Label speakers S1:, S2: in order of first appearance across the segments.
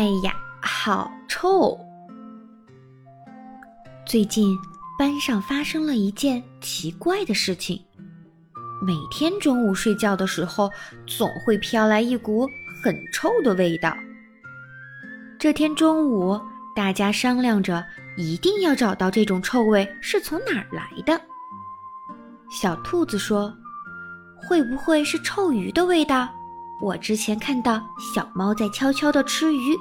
S1: 哎呀，好臭！最近班上发生了一件奇怪的事情，每天中午睡觉的时候，总会飘来一股很臭的味道。这天中午，大家商量着一定要找到这种臭味是从哪儿来的。小兔子说：“会不会是臭鱼的味道？我之前看到小猫在悄悄地吃鱼，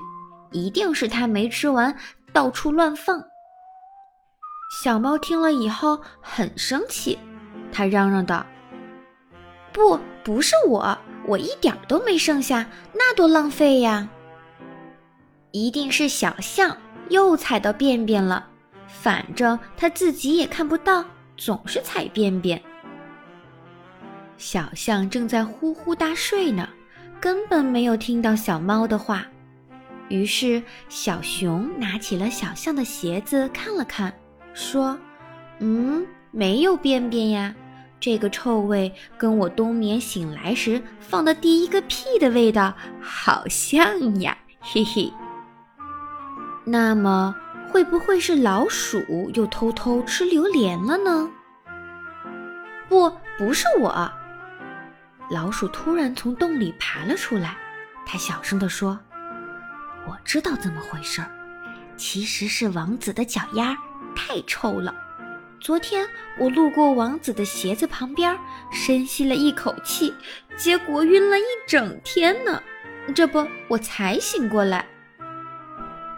S1: 一定是它没吃完，到处乱放。”小猫听了以后很生气，它嚷嚷道：“不，不是我，我一点都没剩下，那多浪费呀！一定是小象又踩到便便了，反正它自己也看不到。”总是踩便便。小象正在呼呼大睡呢，根本没有听到小猫的话。于是小熊拿起了小象的鞋子看了看，说：“嗯，没有便便呀，这个臭味跟我冬眠醒来时放的第一个屁的味道好像呀，嘿嘿。那么。”会不会是老鼠又偷偷吃榴莲了呢？不，不是我。老鼠突然从洞里爬了出来，它小声地说：“我知道怎么回事儿，其实是王子的脚丫太臭了。昨天我路过王子的鞋子旁边，深吸了一口气，结果晕了一整天呢。这不，我才醒过来。”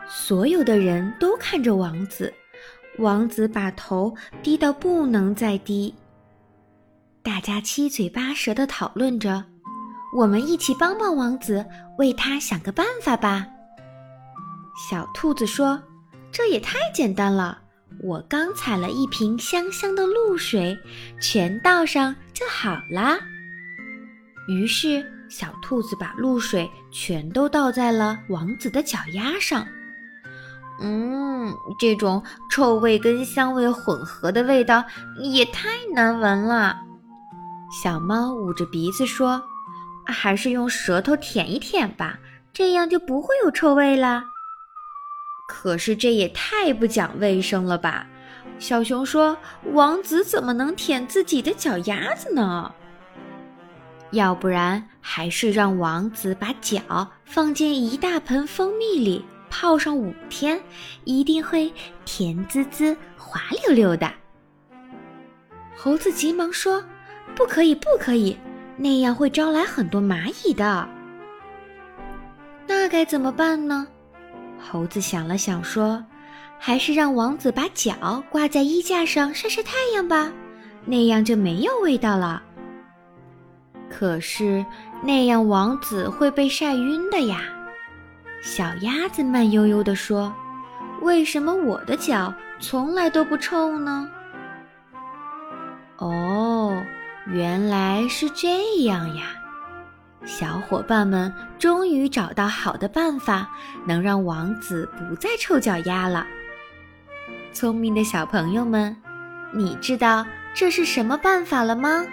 S1: 所有的人都看着王子，王子把头低到不能再低。大家七嘴八舌地讨论着：“我们一起帮帮王子，为他想个办法吧。”小兔子说：“这也太简单了，我刚采了一瓶香香的露水，全倒上就好啦。”于是，小兔子把露水全都倒在了王子的脚丫上。嗯，这种臭味跟香味混合的味道也太难闻了。小猫捂着鼻子说：“还是用舌头舔一舔吧，这样就不会有臭味啦。”可是这也太不讲卫生了吧？小熊说：“王子怎么能舔自己的脚丫子呢？要不然，还是让王子把脚放进一大盆蜂蜜里。”泡上五天，一定会甜滋滋、滑溜溜的。猴子急忙说：“不可以，不可以，那样会招来很多蚂蚁的。”那该怎么办呢？猴子想了想说：“还是让王子把脚挂在衣架上晒晒太阳吧，那样就没有味道了。”可是那样王子会被晒晕的呀。小鸭子慢悠悠地说：“为什么我的脚从来都不臭呢？”哦，原来是这样呀！小伙伴们终于找到好的办法，能让王子不再臭脚丫了。聪明的小朋友们，你知道这是什么办法了吗？